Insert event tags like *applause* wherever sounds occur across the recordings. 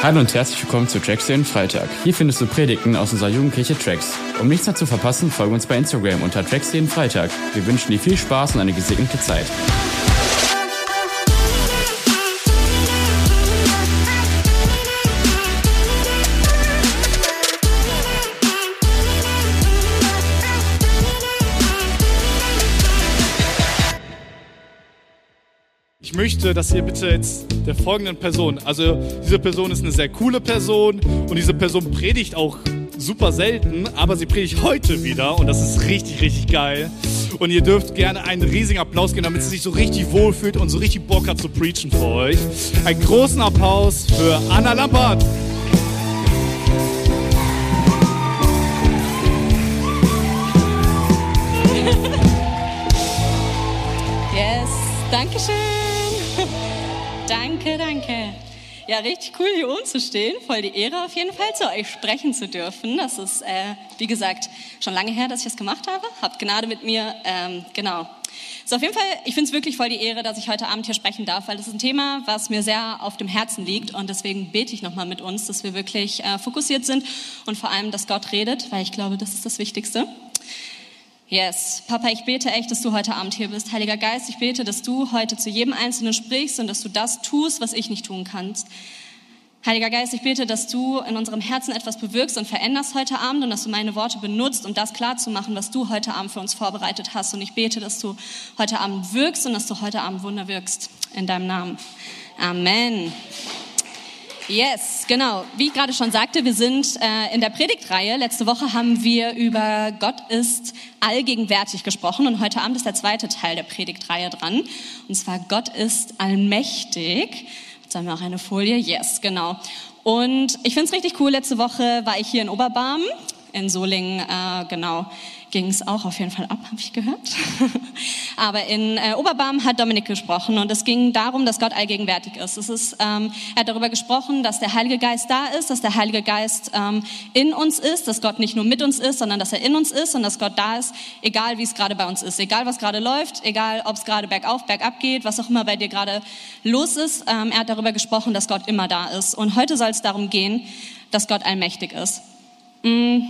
Hallo und herzlich willkommen zu Tracks den Freitag. Hier findest du Predigten aus unserer Jugendkirche Tracks. Um nichts mehr zu verpassen, folge uns bei Instagram unter Tracks den Freitag. Wir wünschen dir viel Spaß und eine gesegnete Zeit. Möchte, dass ihr bitte jetzt der folgenden Person, also diese Person ist eine sehr coole Person und diese Person predigt auch super selten, aber sie predigt heute wieder und das ist richtig, richtig geil. Und ihr dürft gerne einen riesigen Applaus geben, damit sie sich so richtig wohlfühlt und so richtig Bock hat zu preachen für euch. Einen großen Applaus für Anna Lampert. Ja, richtig cool hier oben zu stehen. Voll die Ehre auf jeden Fall, zu euch sprechen zu dürfen. Das ist, äh, wie gesagt, schon lange her, dass ich das gemacht habe. Habt Gnade mit mir. Ähm, genau. So, auf jeden Fall, ich finde es wirklich voll die Ehre, dass ich heute Abend hier sprechen darf, weil das ist ein Thema, was mir sehr auf dem Herzen liegt. Und deswegen bete ich nochmal mit uns, dass wir wirklich äh, fokussiert sind und vor allem, dass Gott redet, weil ich glaube, das ist das Wichtigste. Yes. Papa, ich bete echt, dass du heute Abend hier bist. Heiliger Geist, ich bete, dass du heute zu jedem Einzelnen sprichst und dass du das tust, was ich nicht tun kannst. Heiliger Geist, ich bete, dass du in unserem Herzen etwas bewirkst und veränderst heute Abend und dass du meine Worte benutzt, um das klarzumachen, was du heute Abend für uns vorbereitet hast. Und ich bete, dass du heute Abend wirkst und dass du heute Abend Wunder wirkst. In deinem Namen. Amen. Yes, genau. Wie ich gerade schon sagte, wir sind äh, in der Predigtreihe. Letzte Woche haben wir über Gott ist allgegenwärtig gesprochen und heute Abend ist der zweite Teil der Predigtreihe dran. Und zwar Gott ist allmächtig. Jetzt haben wir auch eine Folie. Yes, genau. Und ich finde es richtig cool. Letzte Woche war ich hier in Oberbarm in Solingen, äh, genau ging es auch auf jeden Fall ab, habe ich gehört. *laughs* Aber in äh, Oberbarm hat Dominik gesprochen und es ging darum, dass Gott allgegenwärtig ist. Es ist ähm, er hat darüber gesprochen, dass der Heilige Geist da ist, dass der Heilige Geist ähm, in uns ist, dass Gott nicht nur mit uns ist, sondern dass er in uns ist und dass Gott da ist, egal wie es gerade bei uns ist, egal was gerade läuft, egal ob es gerade bergauf, bergab geht, was auch immer bei dir gerade los ist. Ähm, er hat darüber gesprochen, dass Gott immer da ist. Und heute soll es darum gehen, dass Gott allmächtig ist. Mm,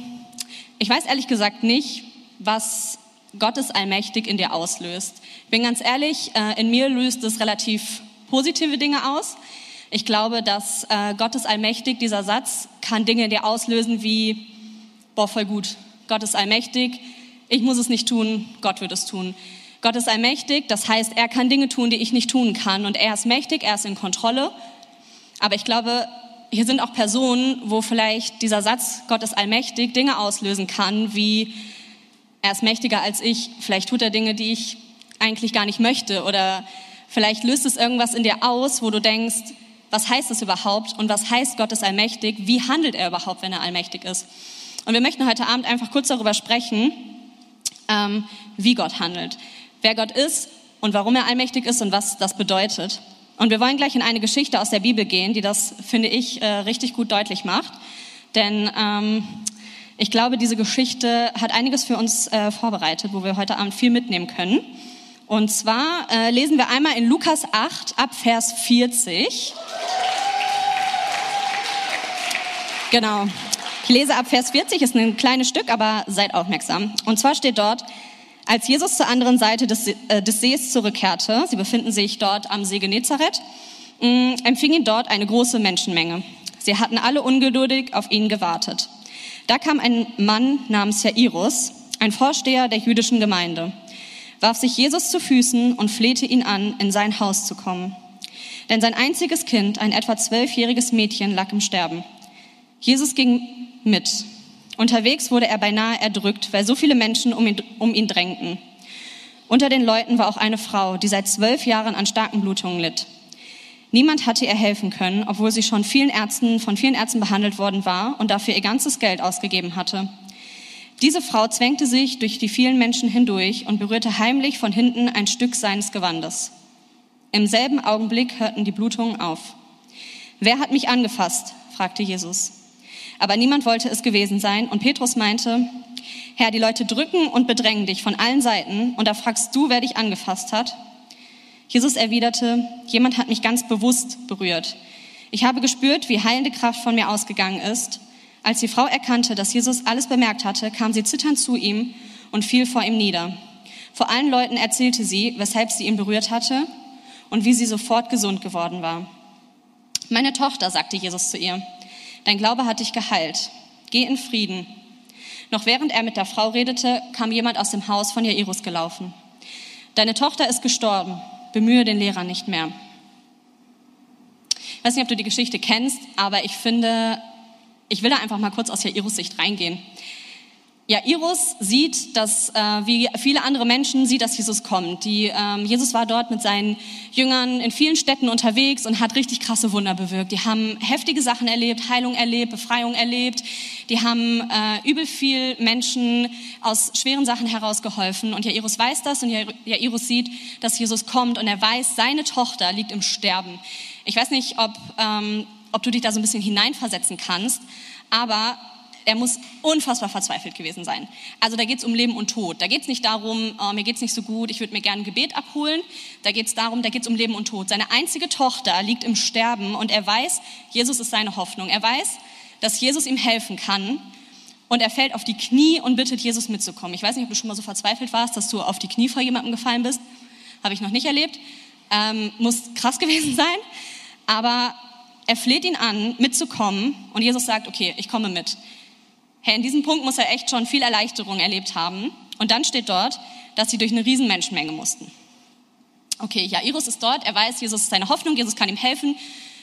ich weiß ehrlich gesagt nicht, was Gottes allmächtig in dir auslöst. Ich bin ganz ehrlich, äh, in mir löst es relativ positive Dinge aus. Ich glaube, dass äh, Gottes allmächtig, dieser Satz, kann Dinge in dir auslösen wie, boah, voll gut, Gott ist allmächtig, ich muss es nicht tun, Gott wird es tun. Gott ist allmächtig, das heißt, er kann Dinge tun, die ich nicht tun kann. Und er ist mächtig, er ist in Kontrolle. Aber ich glaube, hier sind auch Personen, wo vielleicht dieser Satz, Gott ist allmächtig, Dinge auslösen kann, wie, er ist mächtiger als ich, vielleicht tut er Dinge, die ich eigentlich gar nicht möchte oder vielleicht löst es irgendwas in dir aus, wo du denkst, was heißt das überhaupt und was heißt Gott ist allmächtig, wie handelt er überhaupt, wenn er allmächtig ist. Und wir möchten heute Abend einfach kurz darüber sprechen, ähm, wie Gott handelt, wer Gott ist und warum er allmächtig ist und was das bedeutet. Und wir wollen gleich in eine Geschichte aus der Bibel gehen, die das, finde ich, äh, richtig gut deutlich macht. Denn ähm, ich glaube, diese Geschichte hat einiges für uns äh, vorbereitet, wo wir heute Abend viel mitnehmen können. Und zwar äh, lesen wir einmal in Lukas 8 ab Vers 40. Genau. Ich lese ab Vers 40, ist ein kleines Stück, aber seid aufmerksam. Und zwar steht dort, als Jesus zur anderen Seite des, äh, des Sees zurückkehrte, sie befinden sich dort am See Genezareth, mh, empfing ihn dort eine große Menschenmenge. Sie hatten alle ungeduldig auf ihn gewartet. Da kam ein Mann namens Jairus, ein Vorsteher der jüdischen Gemeinde, warf sich Jesus zu Füßen und flehte ihn an, in sein Haus zu kommen. Denn sein einziges Kind, ein etwa zwölfjähriges Mädchen, lag im Sterben. Jesus ging mit. Unterwegs wurde er beinahe erdrückt, weil so viele Menschen um ihn, um ihn drängten. Unter den Leuten war auch eine Frau, die seit zwölf Jahren an starken Blutungen litt. Niemand hatte ihr helfen können, obwohl sie schon vielen Ärzten, von vielen Ärzten behandelt worden war und dafür ihr ganzes Geld ausgegeben hatte. Diese Frau zwängte sich durch die vielen Menschen hindurch und berührte heimlich von hinten ein Stück seines Gewandes. Im selben Augenblick hörten die Blutungen auf. Wer hat mich angefasst? fragte Jesus. Aber niemand wollte es gewesen sein und Petrus meinte, Herr, die Leute drücken und bedrängen dich von allen Seiten und da fragst du, wer dich angefasst hat? Jesus erwiderte, jemand hat mich ganz bewusst berührt. Ich habe gespürt, wie heilende Kraft von mir ausgegangen ist. Als die Frau erkannte, dass Jesus alles bemerkt hatte, kam sie zitternd zu ihm und fiel vor ihm nieder. Vor allen Leuten erzählte sie, weshalb sie ihn berührt hatte und wie sie sofort gesund geworden war. Meine Tochter, sagte Jesus zu ihr, dein Glaube hat dich geheilt. Geh in Frieden. Noch während er mit der Frau redete, kam jemand aus dem Haus von Jairus gelaufen. Deine Tochter ist gestorben. Bemühe den Lehrer nicht mehr. Ich weiß nicht, ob du die Geschichte kennst, aber ich finde, ich will da einfach mal kurz aus Jairus Sicht reingehen. Jairus sieht, dass äh, wie viele andere Menschen sieht, dass Jesus kommt. Die, ähm, Jesus war dort mit seinen Jüngern in vielen Städten unterwegs und hat richtig krasse Wunder bewirkt. Die haben heftige Sachen erlebt, Heilung erlebt, Befreiung erlebt. Die haben äh, übel viel Menschen aus schweren Sachen herausgeholfen. Und Jairus weiß das und Jairus sieht, dass Jesus kommt und er weiß, seine Tochter liegt im Sterben. Ich weiß nicht, ob, ähm, ob du dich da so ein bisschen hineinversetzen kannst, aber er muss unfassbar verzweifelt gewesen sein. Also da geht es um Leben und Tod. Da geht es nicht darum, oh, mir geht es nicht so gut, ich würde mir gerne ein Gebet abholen. Da geht es darum, da geht es um Leben und Tod. Seine einzige Tochter liegt im Sterben und er weiß, Jesus ist seine Hoffnung. Er weiß, dass Jesus ihm helfen kann. Und er fällt auf die Knie und bittet Jesus mitzukommen. Ich weiß nicht, ob du schon mal so verzweifelt warst, dass du auf die Knie vor jemandem gefallen bist. Habe ich noch nicht erlebt. Ähm, muss krass *laughs* gewesen sein. Aber er fleht ihn an, mitzukommen. Und Jesus sagt, okay, ich komme mit. Hey, in diesem Punkt muss er echt schon viel Erleichterung erlebt haben. Und dann steht dort, dass sie durch eine riesen Menschenmenge mussten. Okay, Jairus ist dort, er weiß, Jesus ist seine Hoffnung, Jesus kann ihm helfen,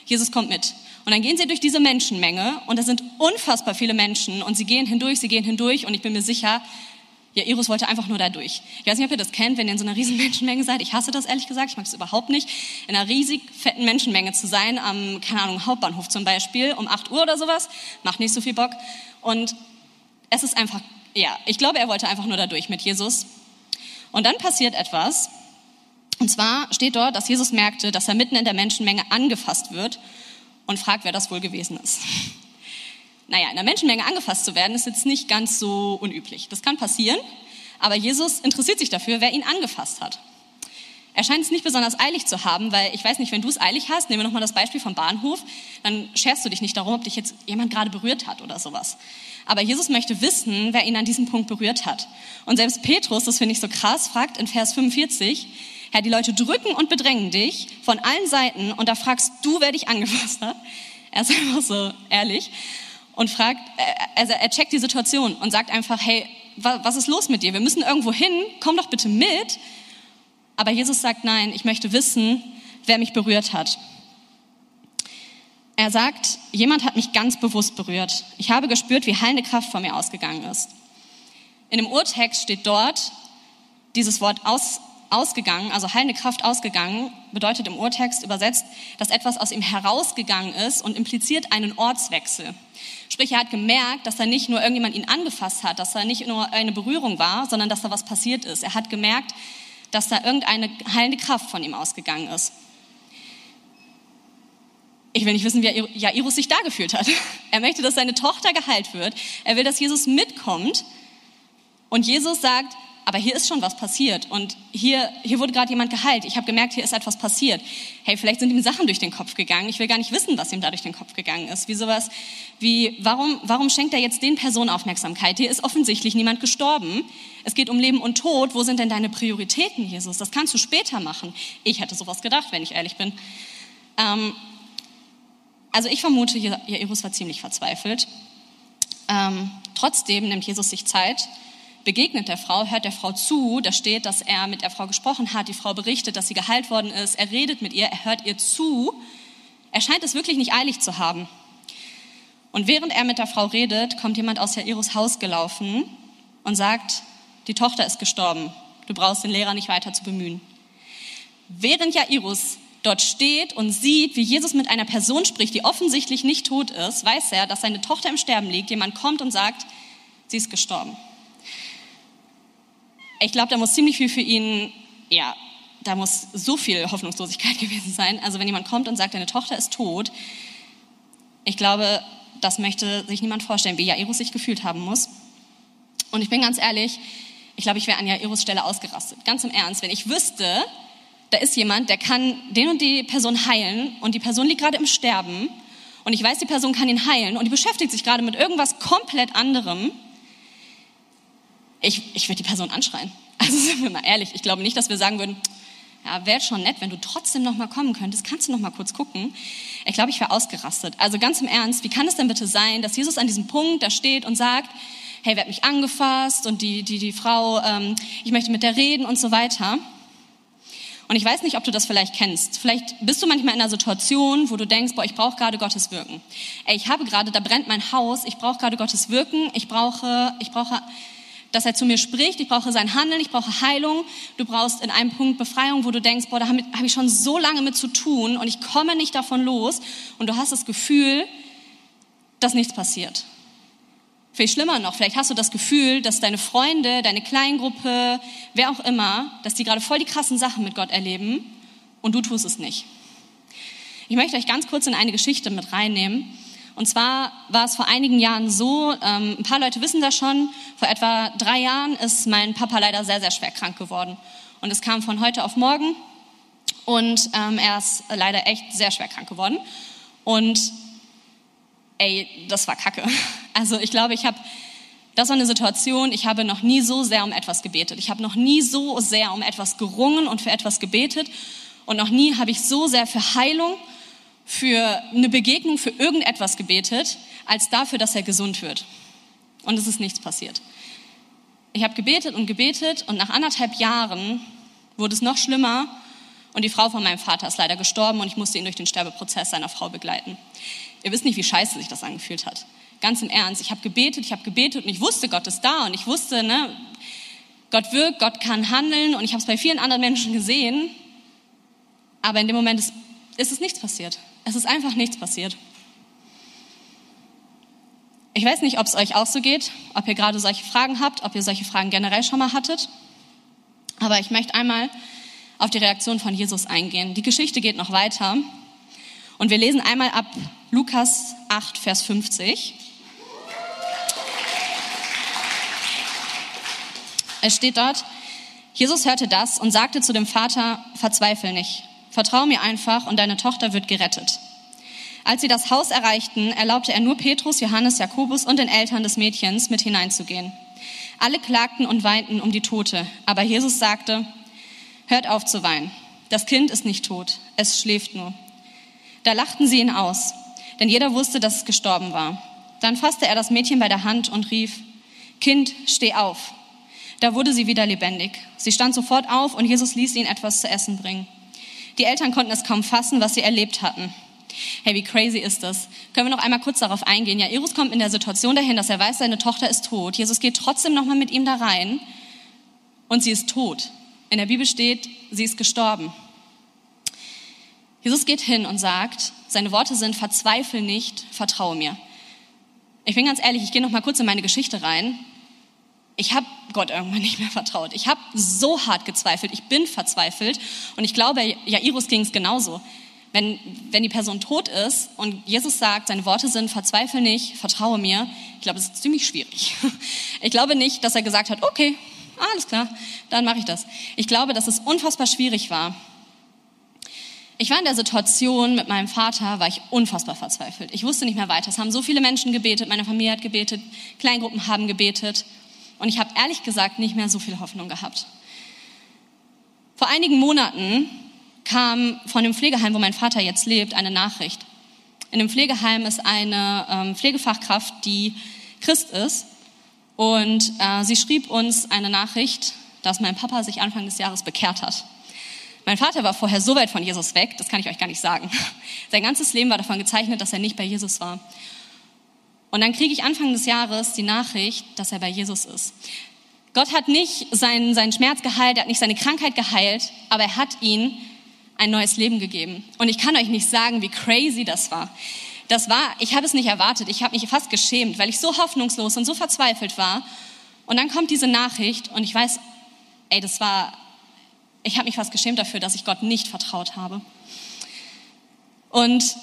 Jesus kommt mit. Und dann gehen sie durch diese Menschenmenge und da sind unfassbar viele Menschen und sie gehen hindurch, sie gehen hindurch und ich bin mir sicher, Jairus wollte einfach nur da durch. Ich weiß nicht, ob ihr das kennt, wenn ihr in so einer riesen *laughs* Menschenmenge seid. Ich hasse das ehrlich gesagt, ich mag das überhaupt nicht. In einer riesig fetten Menschenmenge zu sein, am, keine Ahnung, Hauptbahnhof zum Beispiel, um 8 Uhr oder sowas, macht nicht so viel Bock. Und es ist einfach, ja, ich glaube, er wollte einfach nur dadurch mit Jesus. Und dann passiert etwas. Und zwar steht dort, dass Jesus merkte, dass er mitten in der Menschenmenge angefasst wird und fragt, wer das wohl gewesen ist. Naja, in der Menschenmenge angefasst zu werden, ist jetzt nicht ganz so unüblich. Das kann passieren, aber Jesus interessiert sich dafür, wer ihn angefasst hat. Er scheint es nicht besonders eilig zu haben, weil ich weiß nicht, wenn du es eilig hast, nehmen wir nochmal das Beispiel vom Bahnhof, dann scherst du dich nicht darum, ob dich jetzt jemand gerade berührt hat oder sowas. Aber Jesus möchte wissen, wer ihn an diesem Punkt berührt hat. Und selbst Petrus, das finde ich so krass, fragt in Vers 45, Herr, die Leute drücken und bedrängen dich von allen Seiten und da fragst du, wer dich angefasst hat. Er ist *laughs* einfach so ehrlich und fragt, äh, also er checkt die Situation und sagt einfach, hey, was ist los mit dir? Wir müssen irgendwo hin, komm doch bitte mit. Aber Jesus sagt, nein, ich möchte wissen, wer mich berührt hat. Er sagt, jemand hat mich ganz bewusst berührt. Ich habe gespürt, wie heilende Kraft von mir ausgegangen ist. In dem Urtext steht dort dieses Wort aus, ausgegangen, also heilende Kraft ausgegangen, bedeutet im Urtext übersetzt, dass etwas aus ihm herausgegangen ist und impliziert einen Ortswechsel. Sprich, er hat gemerkt, dass er nicht nur irgendjemand ihn angefasst hat, dass er nicht nur eine Berührung war, sondern dass da was passiert ist. Er hat gemerkt, dass da irgendeine heilende Kraft von ihm ausgegangen ist. Ich will nicht wissen, wie Jairus sich da gefühlt hat. *laughs* Er möchte, dass seine Tochter geheilt wird. Er will, dass Jesus mitkommt. Und Jesus sagt, aber hier ist schon was passiert und hier, hier wurde gerade jemand geheilt. Ich habe gemerkt, hier ist etwas passiert. Hey, vielleicht sind ihm Sachen durch den Kopf gegangen. Ich will gar nicht wissen, was ihm da durch den Kopf gegangen ist. Wie sowas, wie, warum, warum schenkt er jetzt den Personen Aufmerksamkeit? Hier ist offensichtlich niemand gestorben. Es geht um Leben und Tod. Wo sind denn deine Prioritäten, Jesus? Das kannst du später machen. Ich hätte sowas gedacht, wenn ich ehrlich bin. Ähm, also ich vermute, Jairus war ziemlich verzweifelt. Ähm, trotzdem nimmt Jesus sich Zeit, begegnet der Frau, hört der Frau zu. Da steht, dass er mit der Frau gesprochen hat. Die Frau berichtet, dass sie geheilt worden ist. Er redet mit ihr, er hört ihr zu. Er scheint es wirklich nicht eilig zu haben. Und während er mit der Frau redet, kommt jemand aus Jairus Haus gelaufen und sagt, die Tochter ist gestorben. Du brauchst den Lehrer nicht weiter zu bemühen. Während Jairus dort steht und sieht, wie Jesus mit einer Person spricht, die offensichtlich nicht tot ist, weiß er, dass seine Tochter im Sterben liegt. Jemand kommt und sagt, sie ist gestorben. Ich glaube, da muss ziemlich viel für ihn, ja, da muss so viel Hoffnungslosigkeit *laughs* gewesen sein. Also wenn jemand kommt und sagt, deine Tochter ist tot, ich glaube, das möchte sich niemand vorstellen, wie Jairus sich gefühlt haben muss. Und ich bin ganz ehrlich, ich glaube, ich wäre an Jairus Stelle ausgerastet. Ganz im Ernst, wenn ich wüsste, da ist jemand, der kann den und die Person heilen und die Person liegt gerade im Sterben und ich weiß, die Person kann ihn heilen und die beschäftigt sich gerade mit irgendwas komplett anderem, ich, ich würde die Person anschreien. *laughs* Also sind wir mal ehrlich, ich glaube nicht, dass wir sagen würden, ja, wäre schon nett, wenn du trotzdem noch mal kommen könntest. Kannst du noch mal kurz gucken? Ich glaube, ich wäre ausgerastet. Also ganz im Ernst, wie kann es denn bitte sein, dass Jesus an diesem Punkt da steht und sagt, hey, wer hat mich angefasst und die, die, die Frau, ähm, ich möchte mit der reden und so weiter. Und ich weiß nicht, ob du das vielleicht kennst. Vielleicht bist du manchmal in einer Situation, wo du denkst, boah, ich brauche gerade Gottes Wirken. Ey, ich habe gerade, da brennt mein Haus, ich brauche gerade Gottes Wirken, ich brauche, ich brauche, dass er zu mir spricht, ich brauche sein Handeln, ich brauche Heilung. Du brauchst in einem Punkt Befreiung, wo du denkst, boah, da habe hab ich schon so lange mit zu tun und ich komme nicht davon los. Und du hast das Gefühl, dass nichts passiert. Viel schlimmer noch, vielleicht hast du das Gefühl, dass deine Freunde, deine Kleingruppe, wer auch immer, dass die gerade voll die krassen Sachen mit Gott erleben und du tust es nicht. Ich möchte euch ganz kurz in eine Geschichte mit reinnehmen. Und zwar war es vor einigen Jahren so, ähm, ein paar Leute wissen das schon, vor etwa drei Jahren ist mein Papa leider sehr, sehr schwer krank geworden. Und es kam von heute auf morgen und ähm, er ist leider echt sehr schwer krank geworden. Und ey, das war kacke. *laughs* Also ich glaube, ich habe, das war eine Situation, ich habe noch nie so sehr um etwas gebetet. Ich habe noch nie so sehr um etwas gerungen und für etwas gebetet. Und noch nie habe ich so sehr für Heilung, für eine Begegnung, für irgendetwas gebetet, als dafür, dass er gesund wird. Und es ist nichts passiert. Ich habe gebetet und gebetet und nach anderthalb Jahren wurde es noch schlimmer und die Frau von meinem Vater ist leider gestorben und ich musste ihn durch den Sterbeprozess seiner Frau begleiten. Ihr wisst nicht, wie scheiße sich das angefühlt hat. Ganz im Ernst. Ich habe gebetet, ich habe gebetet und ich wusste, Gott ist da und ich wusste, ne, Gott wirkt, Gott kann handeln und ich habe es bei vielen anderen Menschen gesehen. Aber in dem Moment ist, ist es nichts passiert. Es ist einfach nichts passiert. Ich weiß nicht, ob es euch auch so geht, ob ihr gerade solche Fragen habt, ob ihr solche Fragen generell schon mal hattet. Aber ich möchte einmal auf die Reaktion von Jesus eingehen. Die Geschichte geht noch weiter. Und wir lesen einmal ab Lukas 8, Vers 50. Es steht dort, Jesus hörte das und sagte zu dem Vater, verzweifel nicht, vertrau mir einfach und deine Tochter wird gerettet. Als sie das Haus erreichten, erlaubte er nur Petrus, Johannes, Jakobus und den Eltern des Mädchens mit hineinzugehen. Alle klagten und weinten um die Tote, aber Jesus sagte, hört auf zu weinen. Das Kind ist nicht tot, es schläft nur. Da lachten sie ihn aus, denn jeder wusste, dass es gestorben war. Dann fasste er das Mädchen bei der Hand und rief, Kind, steh auf. Da wurde sie wieder lebendig. Sie stand sofort auf und Jesus ließ ihnen etwas zu essen bringen. Die Eltern konnten es kaum fassen, was sie erlebt hatten. Hey, wie crazy ist das? Können wir noch einmal kurz darauf eingehen? Ja, Iris kommt in der Situation dahin, dass er weiß, seine Tochter ist tot. Jesus geht trotzdem nochmal mit ihm da rein und sie ist tot. In der Bibel steht, sie ist gestorben. Jesus geht hin und sagt, seine Worte sind, verzweifle nicht, vertraue mir. Ich bin ganz ehrlich, ich gehe noch mal kurz in meine Geschichte rein. Ich habe Gott irgendwann nicht mehr vertraut. Ich habe so hart gezweifelt. Ich bin verzweifelt. Und ich glaube, Jairus ging es genauso. Wenn, wenn die Person tot ist und Jesus sagt, seine Worte sind, verzweifle nicht, vertraue mir, ich glaube, es ist ziemlich schwierig. *laughs* Ich glaube nicht, dass er gesagt hat, okay, alles klar, dann mache ich das. Ich glaube, dass es unfassbar schwierig war, ich war in der Situation mit meinem Vater, war ich unfassbar verzweifelt. Ich wusste nicht mehr weiter. Es haben so viele Menschen gebetet, meine Familie hat gebetet, Kleingruppen haben gebetet und ich habe ehrlich gesagt nicht mehr so viel Hoffnung gehabt. Vor einigen Monaten kam von dem Pflegeheim, wo mein Vater jetzt lebt, eine Nachricht. In dem Pflegeheim ist eine ähm, Pflegefachkraft, die Christ ist und äh, sie schrieb uns eine Nachricht, dass mein Papa sich Anfang des Jahres bekehrt hat. Mein Vater war vorher so weit von Jesus weg, das kann ich euch gar nicht sagen. *laughs* Sein ganzes Leben war davon gezeichnet, dass er nicht bei Jesus war. Und dann kriege ich Anfang des Jahres die Nachricht, dass er bei Jesus ist. Gott hat nicht seinen, seinen Schmerz geheilt, er hat nicht seine Krankheit geheilt, aber er hat ihn ein neues Leben gegeben. Und ich kann euch nicht sagen, wie crazy das war. Das war, ich habe es nicht erwartet, ich habe mich fast geschämt, weil ich so hoffnungslos und so verzweifelt war. Und dann kommt diese Nachricht und ich weiß, ey, das war ich habe mich fast geschämt dafür, dass ich Gott nicht vertraut habe. Und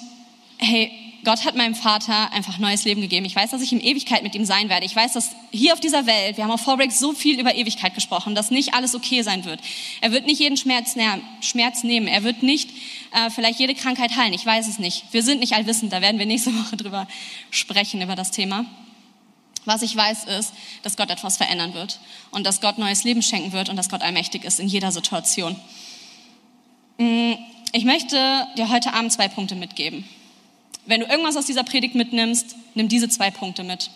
hey, Gott hat meinem Vater einfach neues Leben gegeben. Ich weiß, dass ich in Ewigkeit mit ihm sein werde. Ich weiß, dass hier auf dieser Welt, wir haben auf Vorbreak so viel über Ewigkeit gesprochen, dass nicht alles okay sein wird. Er wird nicht jeden Schmerz, Schmerz nehmen. Er wird nicht äh, vielleicht jede Krankheit heilen. Ich weiß es nicht. Wir sind nicht allwissend. Da werden wir nächste *laughs* Woche drüber sprechen, über das Thema. Was ich weiß, ist, dass Gott etwas verändern wird und dass Gott neues Leben schenken wird und dass Gott allmächtig ist in jeder Situation. Mm, ich möchte dir heute Abend zwei Punkte mitgeben. Wenn du irgendwas aus dieser Predigt mitnimmst, nimm diese zwei Punkte mit.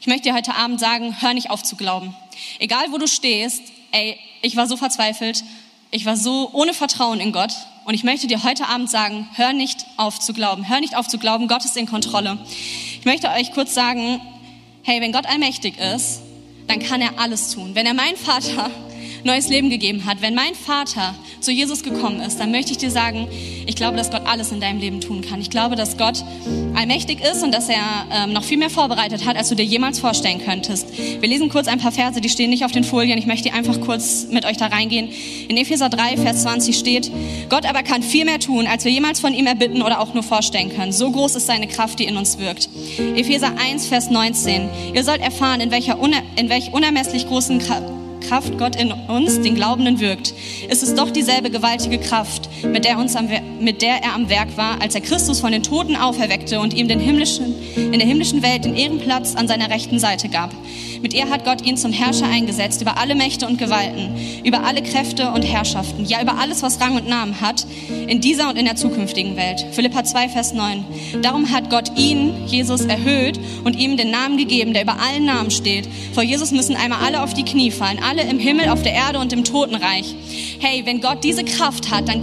Ich möchte dir heute Abend sagen, hör nicht auf zu glauben. Egal wo du stehst, ey, ich war so verzweifelt, ich war so ohne Vertrauen in Gott und ich möchte dir heute Abend sagen, hör nicht auf zu glauben. Hör nicht auf zu glauben, Gott ist in Kontrolle. Ich möchte euch kurz sagen, hey, wenn Gott allmächtig ist, dann kann er alles tun. Wenn er meinen Vater neues Leben gegeben hat, wenn mein Vater zu Jesus gekommen ist, dann möchte ich dir sagen, ich glaube, dass Gott alles in deinem Leben tun kann. Ich glaube, dass Gott allmächtig ist und dass er ähm, noch viel mehr vorbereitet hat, als du dir jemals vorstellen könntest. Wir lesen kurz ein paar Verse, die stehen nicht auf den Folien. Ich möchte einfach kurz mit euch da reingehen. In Epheser 3, Vers 20 steht, Gott aber kann viel mehr tun, als wir jemals von ihm erbitten oder auch nur vorstellen können. So groß ist seine Kraft, die in uns wirkt. Epheser 1, Vers 19. Ihr sollt erfahren, in welcher in welch unermesslich großen Kraft Kraft Gott in uns, den Glaubenden, wirkt, ist es doch dieselbe gewaltige Kraft, mit der, uns am, mit der er am Werk war, als er Christus von den Toten auferweckte und ihm den himmlischen, in der himmlischen Welt den Ehrenplatz an seiner rechten Seite gab. Mit ihr hat Gott ihn zum Herrscher eingesetzt über alle Mächte und Gewalten, über alle Kräfte und Herrschaften, ja über alles, was Rang und Namen hat, in dieser und in der zukünftigen Welt. Philippa 2, Vers 9. Darum hat Gott ihn, Jesus, erhöht und ihm den Namen gegeben, der über allen Namen steht. Vor Jesus müssen einmal alle auf die Knie fallen, alle im Himmel, auf der Erde und im Totenreich. Hey, wenn Gott diese Kraft hat, dann,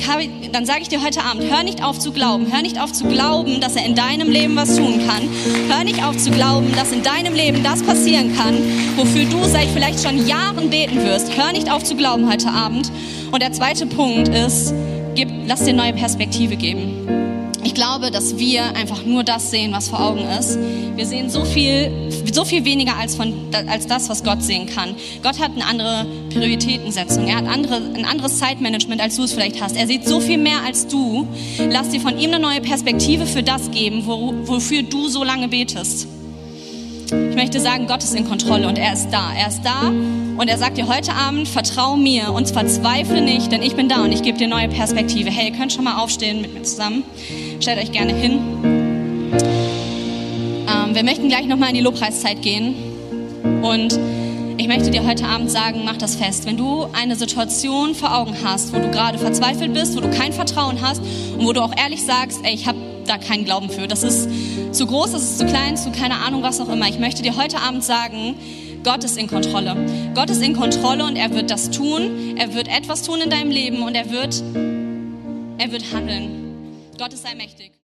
dann sage ich dir heute Abend, hör nicht auf zu glauben. Hör nicht auf zu glauben, dass er in deinem Leben was tun kann. Hör nicht auf zu glauben, dass in deinem Leben das passieren kann, wofür du seit vielleicht schon Jahren beten wirst. Hör nicht auf zu glauben heute Abend. Und der zweite Punkt ist, gib, lass dir neue Perspektive geben. Ich glaube, dass wir einfach nur das sehen, was vor Augen ist. Wir sehen so viel, so viel weniger als, von, als das, was Gott sehen kann. Gott hat eine andere Prioritätensetzung. Er hat andere, ein anderes Zeitmanagement, als du es vielleicht hast. Er sieht so viel mehr als du. Lass dir von ihm eine neue Perspektive für das geben, wo, wofür du so lange betest. Ich möchte sagen, Gott ist in Kontrolle und er ist da. Er ist da und er sagt dir heute Abend, vertrau mir und verzweifle nicht, denn ich bin da und ich gebe dir neue Perspektive. Hey, ihr könnt schon mal aufstehen mit mir zusammen. Stellt euch gerne hin. Ähm, wir möchten gleich nochmal in die Lobpreiszeit gehen und ich möchte dir heute Abend sagen, mach das fest. Wenn du eine Situation vor Augen hast, wo du gerade verzweifelt bist, wo du kein Vertrauen hast und wo du auch ehrlich sagst, ey, ich habe da keinen Glauben für. Das ist zu groß, das ist zu klein, zu keine Ahnung, was auch immer. Ich möchte dir heute Abend sagen, Gott ist in Kontrolle. Gott ist in Kontrolle und er wird das tun. Er wird etwas tun in deinem Leben und er wird, er wird handeln. Gott ist allmächtig.